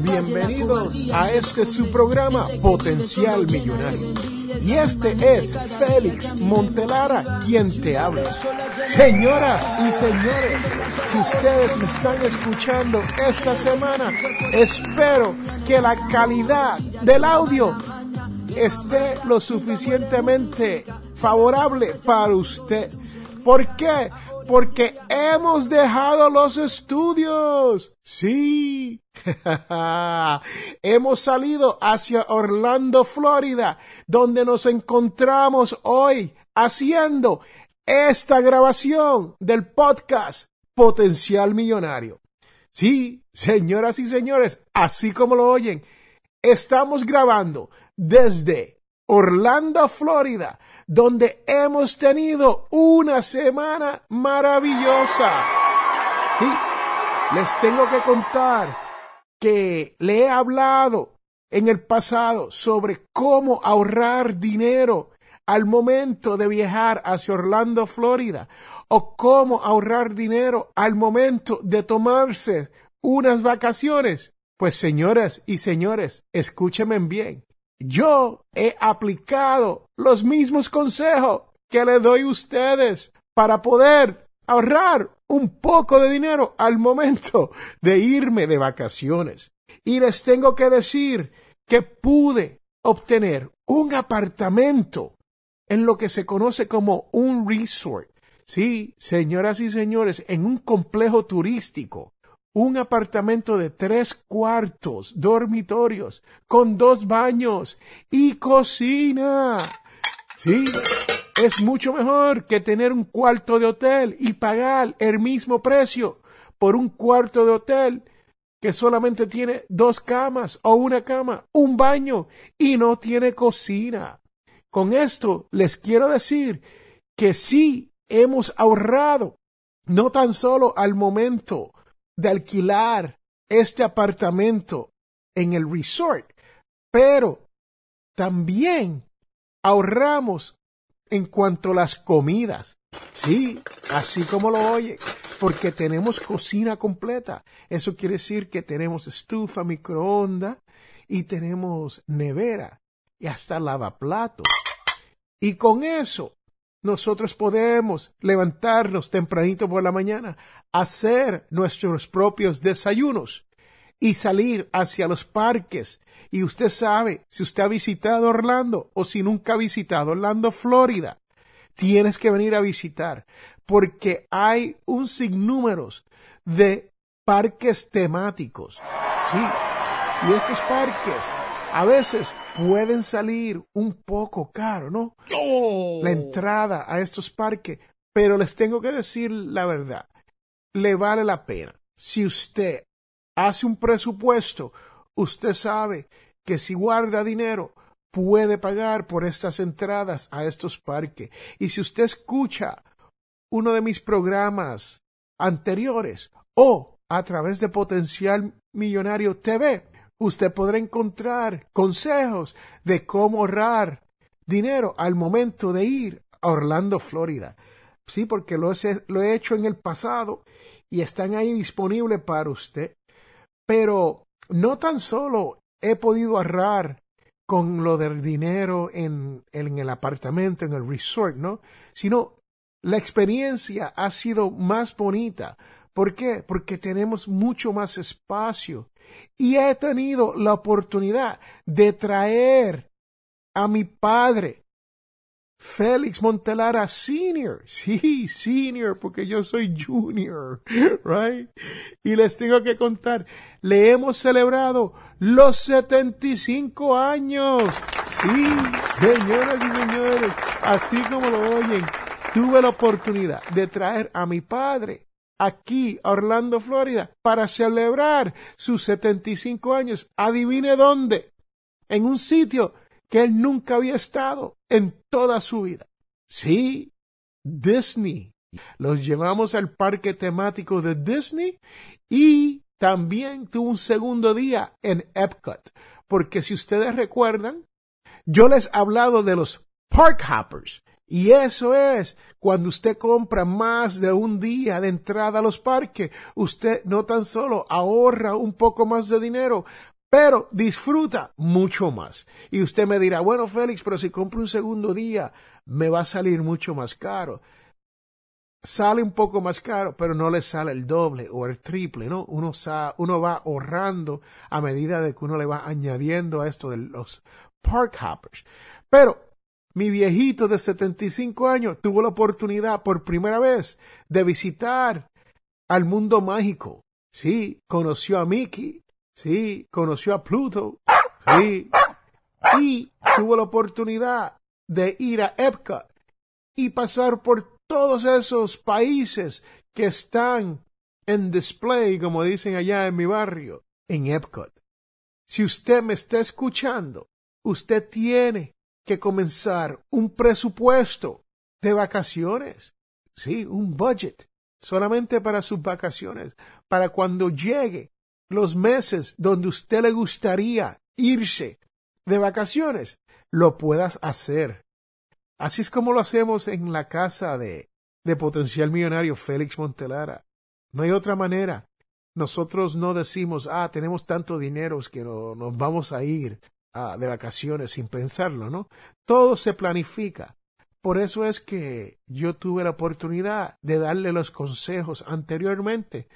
Bienvenidos a este su programa Potencial Millonario. Y este es Félix Montelara quien te habla. Señoras y señores, si ustedes me están escuchando esta semana, espero que la calidad del audio esté lo suficientemente favorable para usted. ¿Por qué? Porque hemos dejado los estudios. Sí. hemos salido hacia Orlando, Florida, donde nos encontramos hoy haciendo esta grabación del podcast Potencial Millonario. Sí, señoras y señores, así como lo oyen, estamos grabando desde Orlando, Florida, donde hemos tenido una semana maravillosa. Les tengo que contar que le he hablado en el pasado sobre cómo ahorrar dinero al momento de viajar hacia Orlando, Florida, o cómo ahorrar dinero al momento de tomarse unas vacaciones. Pues señoras y señores, escúchenme bien. Yo he aplicado los mismos consejos que le doy a ustedes para poder ahorrar un poco de dinero al momento de irme de vacaciones. Y les tengo que decir que pude obtener un apartamento en lo que se conoce como un resort. Sí, señoras y señores, en un complejo turístico un apartamento de tres cuartos, dormitorios, con dos baños y cocina. Sí, es mucho mejor que tener un cuarto de hotel y pagar el mismo precio por un cuarto de hotel que solamente tiene dos camas o una cama, un baño y no tiene cocina. Con esto les quiero decir que sí hemos ahorrado, no tan solo al momento de alquilar este apartamento en el resort, pero también ahorramos en cuanto a las comidas. Sí, así como lo oye, porque tenemos cocina completa. Eso quiere decir que tenemos estufa, microondas y tenemos nevera y hasta lavaplatos. Y con eso nosotros podemos levantarnos tempranito por la mañana, hacer nuestros propios desayunos y salir hacia los parques. Y usted sabe, si usted ha visitado Orlando o si nunca ha visitado Orlando, Florida, tienes que venir a visitar porque hay un sinnúmero de parques temáticos. Sí, y estos parques a veces pueden salir un poco caro, ¿no? La entrada a estos parques, pero les tengo que decir la verdad, le vale la pena. Si usted hace un presupuesto, usted sabe que si guarda dinero, puede pagar por estas entradas a estos parques. Y si usted escucha uno de mis programas anteriores o a través de Potencial Millonario TV, usted podrá encontrar consejos de cómo ahorrar dinero al momento de ir a Orlando, Florida. Sí, porque lo he, hecho en el pasado y están ahí disponibles para usted. Pero no tan solo he podido ahorrar con lo del dinero en, en el apartamento, en el resort, ¿no? Sino la experiencia ha sido más bonita ¿Por qué? Porque tenemos mucho más espacio. Y he tenido la oportunidad de traer a mi padre, Félix Montelara Senior. Sí, Senior, porque yo soy Junior, right? Y les tengo que contar, le hemos celebrado los 75 años. Sí, señoras y señores, así como lo oyen, tuve la oportunidad de traer a mi padre aquí a Orlando, Florida, para celebrar sus 75 años. Adivine dónde. En un sitio que él nunca había estado en toda su vida. Sí, Disney. Los llevamos al parque temático de Disney y también tuvo un segundo día en Epcot. Porque si ustedes recuerdan, yo les he hablado de los Park Hoppers. Y eso es cuando usted compra más de un día de entrada a los parques, usted no tan solo ahorra un poco más de dinero, pero disfruta mucho más. Y usted me dirá, bueno, Félix, pero si compro un segundo día, me va a salir mucho más caro. Sale un poco más caro, pero no le sale el doble o el triple, ¿no? Uno, va ahorrando a medida de que uno le va añadiendo a esto de los park hoppers. Pero mi viejito de 75 años tuvo la oportunidad por primera vez de visitar al mundo mágico. Sí, conoció a Mickey, Sí, conoció a Pluto. Sí. Y tuvo la oportunidad de ir a Epcot y pasar por todos esos países que están en display, como dicen allá en mi barrio, en Epcot. Si usted me está escuchando, usted tiene que comenzar un presupuesto de vacaciones. Sí, un budget solamente para sus vacaciones, para cuando llegue los meses donde usted le gustaría irse de vacaciones, lo puedas hacer. Así es como lo hacemos en la casa de, de potencial millonario Félix Montelara. No hay otra manera. Nosotros no decimos, ah, tenemos tanto dinero que nos vamos a ir ah, de vacaciones sin pensarlo, ¿no? Todo se planifica. Por eso es que yo tuve la oportunidad de darle los consejos anteriormente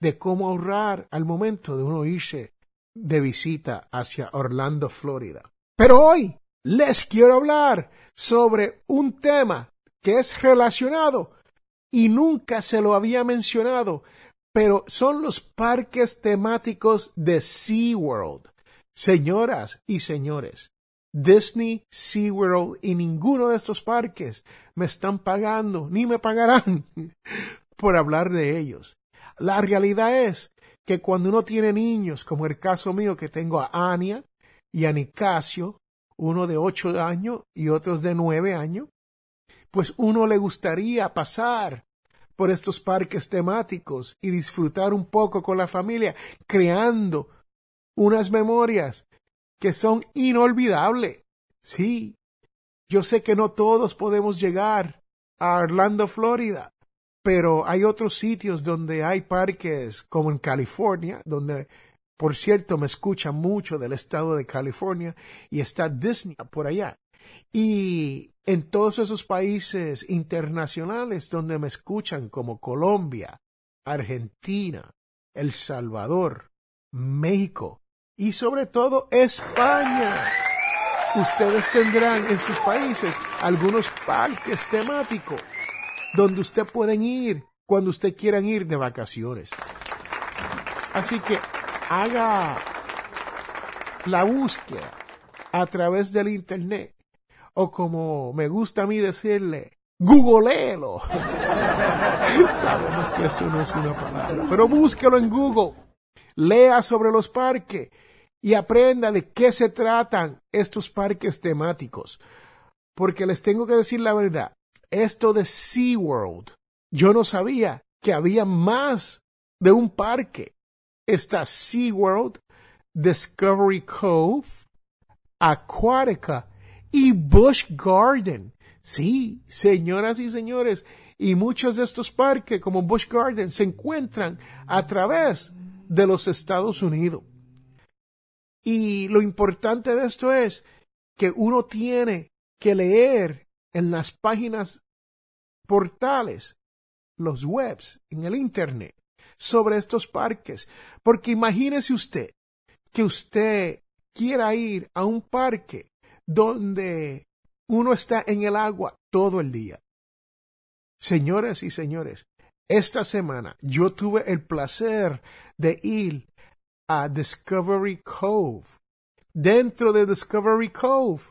de cómo ahorrar al momento de uno irse de visita hacia Orlando, Florida. Pero hoy les quiero hablar sobre un tema que es relacionado y nunca se lo había mencionado, pero son los parques temáticos de SeaWorld. Señoras y señores, Disney, SeaWorld y ninguno de estos parques me están pagando ni me pagarán por hablar de ellos. La realidad es que cuando uno tiene niños, como el caso mío que tengo a Ania y a Nicasio, uno de ocho años y otros de nueve años, pues uno le gustaría pasar por estos parques temáticos y disfrutar un poco con la familia, creando unas memorias que son inolvidables. Sí, yo sé que no todos podemos llegar a Orlando, Florida, pero hay otros sitios donde hay parques, como en California, donde, por cierto, me escuchan mucho del estado de California y está Disney por allá. Y en todos esos países internacionales donde me escuchan, como Colombia, Argentina, El Salvador, México y sobre todo España. Ustedes tendrán en sus países algunos parques temáticos donde usted pueden ir cuando usted quiera ir de vacaciones. Así que haga la búsqueda a través del internet o como me gusta a mí decirle, googleelo. Sabemos que eso no es una palabra, pero búsquelo en Google. Lea sobre los parques y aprenda de qué se tratan estos parques temáticos. Porque les tengo que decir la verdad, esto de SeaWorld. Yo no sabía que había más de un parque. Está SeaWorld, Discovery Cove, Aquatica y Busch Garden. Sí, señoras y señores, y muchos de estos parques como Busch Garden se encuentran a través de los Estados Unidos. Y lo importante de esto es que uno tiene que leer en las páginas portales, los webs, en el Internet, sobre estos parques, porque imagínese usted que usted quiera ir a un parque donde uno está en el agua todo el día. Señoras y señores, esta semana yo tuve el placer de ir a Discovery Cove. Dentro de Discovery Cove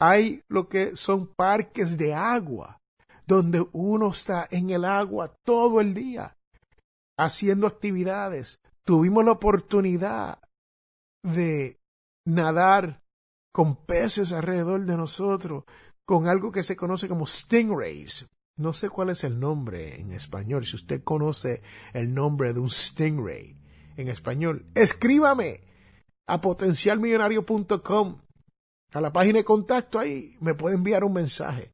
hay lo que son parques de agua, donde uno está en el agua todo el día haciendo actividades. Tuvimos la oportunidad de nadar con peces alrededor de nosotros, con algo que se conoce como stingrays. No sé cuál es el nombre en español. Si usted conoce el nombre de un stingray en español, escríbame a potencialmillonario.com, a la página de contacto ahí, me puede enviar un mensaje.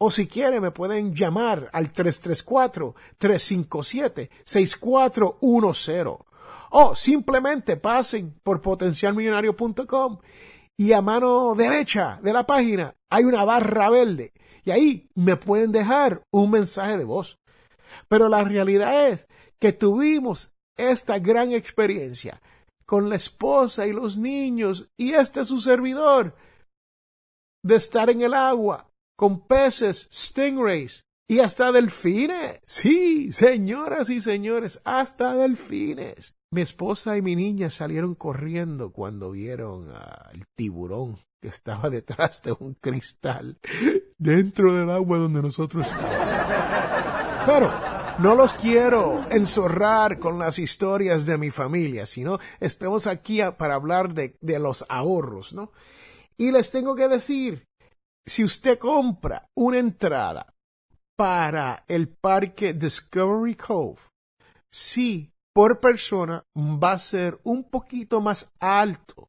O si quiere, me pueden llamar al 334-357-6410. O simplemente pasen por potencialmillonario.com y a mano derecha de la página hay una barra verde y ahí me pueden dejar un mensaje de voz. Pero la realidad es que tuvimos esta gran experiencia con la esposa y los niños y este su servidor de estar en el agua con peces, stingrays y hasta delfines. Sí, señoras y señores, hasta delfines. Mi esposa y mi niña salieron corriendo cuando vieron al tiburón que estaba detrás de un cristal dentro del agua donde nosotros. Pero no los quiero enzorrar con las historias de mi familia, sino estamos aquí para hablar de, de los ahorros, ¿no? Y les tengo que decir, si usted compra una entrada para el parque Discovery Cove, sí, por persona va a ser un poquito más alto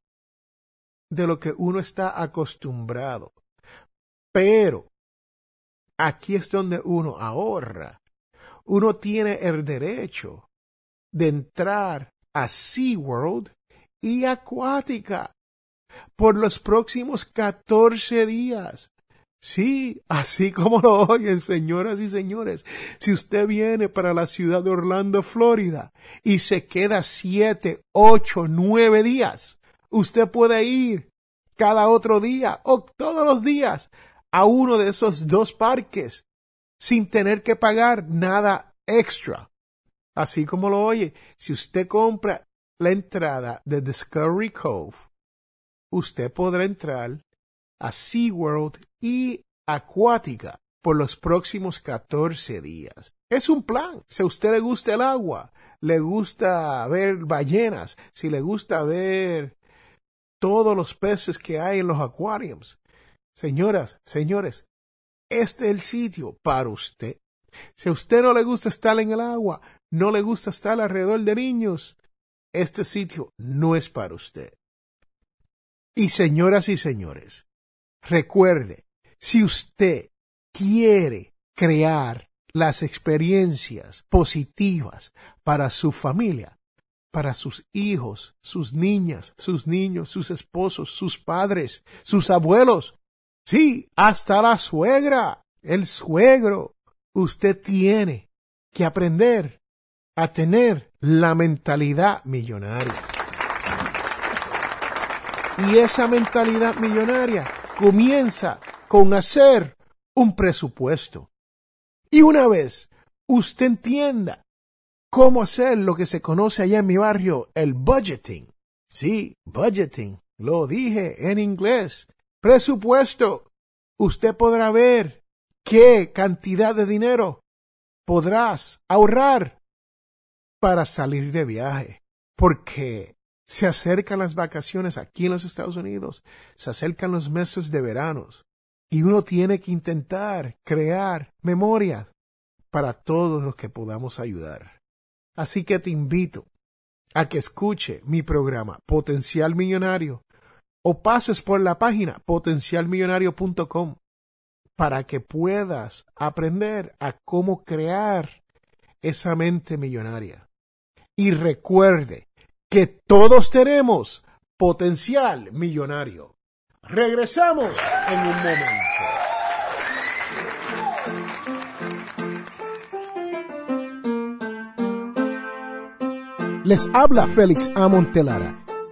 de lo que uno está acostumbrado. Pero aquí es donde uno ahorra. Uno tiene el derecho de entrar a SeaWorld y Acuática por los próximos catorce días. Sí, así como lo oyen, señoras y señores. Si usted viene para la ciudad de Orlando, Florida, y se queda siete, ocho, nueve días, usted puede ir cada otro día o todos los días a uno de esos dos parques sin tener que pagar nada extra. Así como lo oye, si usted compra la entrada de Discovery Cove, usted podrá entrar a SeaWorld y Acuática por los próximos 14 días. Es un plan. Si a usted le gusta el agua, le gusta ver ballenas, si le gusta ver todos los peces que hay en los acuarios. Señoras, señores, este es el sitio para usted. Si a usted no le gusta estar en el agua, no le gusta estar alrededor de niños, este sitio no es para usted. Y señoras y señores, recuerde, si usted quiere crear las experiencias positivas para su familia, para sus hijos, sus niñas, sus niños, sus esposos, sus padres, sus abuelos, sí, hasta la suegra, el suegro, usted tiene que aprender a tener la mentalidad millonaria. Y esa mentalidad millonaria comienza con hacer un presupuesto. Y una vez usted entienda cómo hacer lo que se conoce allá en mi barrio, el budgeting. Sí, budgeting, lo dije en inglés. Presupuesto. Usted podrá ver qué cantidad de dinero podrás ahorrar para salir de viaje. Porque se acercan las vacaciones aquí en los Estados Unidos, se acercan los meses de verano y uno tiene que intentar crear memorias para todos los que podamos ayudar. Así que te invito a que escuche mi programa Potencial Millonario o pases por la página potencialmillonario.com para que puedas aprender a cómo crear esa mente millonaria. Y recuerde que todos tenemos potencial millonario. Regresamos en un momento. Les habla Félix A.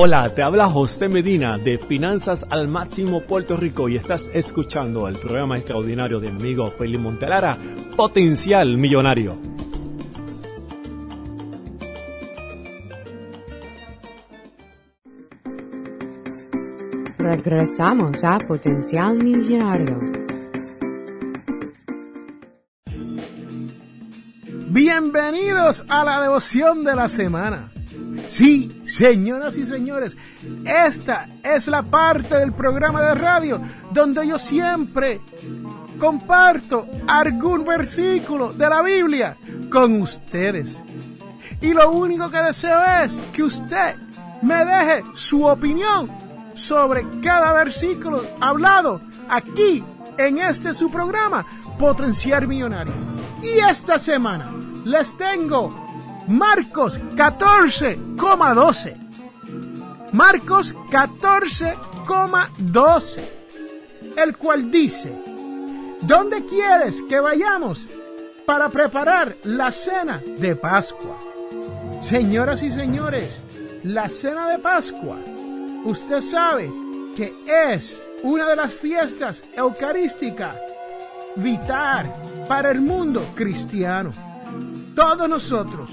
Hola, te habla José Medina de Finanzas al Máximo Puerto Rico y estás escuchando el programa extraordinario de mi amigo Felipe Montelara, Potencial Millonario. Regresamos a Potencial Millonario. Bienvenidos a la devoción de la semana. Sí, señoras y señores, esta es la parte del programa de radio donde yo siempre comparto algún versículo de la Biblia con ustedes. Y lo único que deseo es que usted me deje su opinión sobre cada versículo hablado aquí en este su programa, Potenciar Millonario. Y esta semana les tengo Marcos 14,12. Marcos 14,12. El cual dice, ¿dónde quieres que vayamos para preparar la cena de Pascua? Señoras y señores, la cena de Pascua, usted sabe que es una de las fiestas eucarísticas vital para el mundo cristiano. Todos nosotros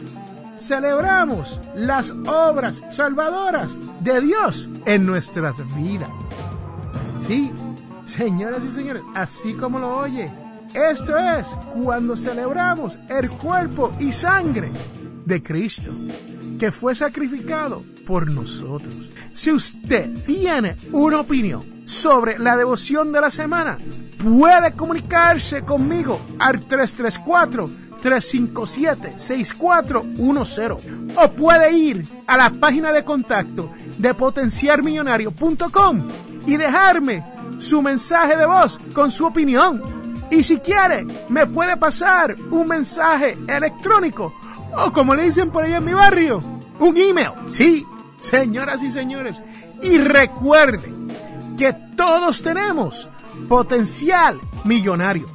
celebramos las obras salvadoras de Dios en nuestras vidas. Sí, señoras y señores, así como lo oye, esto es cuando celebramos el cuerpo y sangre de Cristo, que fue sacrificado por nosotros. Si usted tiene una opinión sobre la devoción de la semana, puede comunicarse conmigo al 334 357-6410 o puede ir a la página de contacto de potenciarmillonario.com y dejarme su mensaje de voz con su opinión. Y si quiere, me puede pasar un mensaje electrónico o como le dicen por ahí en mi barrio, un email. Sí, señoras y señores. Y recuerde que todos tenemos potencial millonario.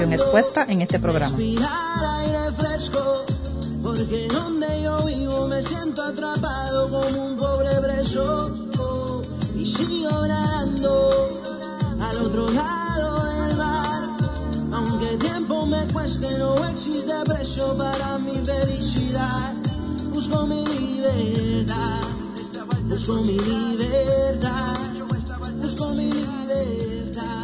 expuesta en este programa. Porque donde yo vivo me siento atrapado como un pobre preso y sigo orando al otro lado del mar. Aunque tiempo me cueste, no existe precio para mi felicidad. Busco mi libertad, busco mi libertad, busco mi libertad.